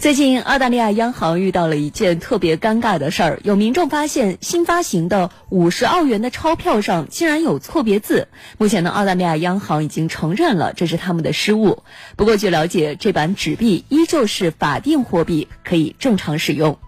最近澳大利亚央行遇到了一件特别尴尬的事儿，有民众发现新发行的五十澳元的钞票上竟然有错别字。目前呢，澳大利亚央行已经承认了这是他们的失误。不过据了解，这版纸币依旧是法定货币，可以正常使用。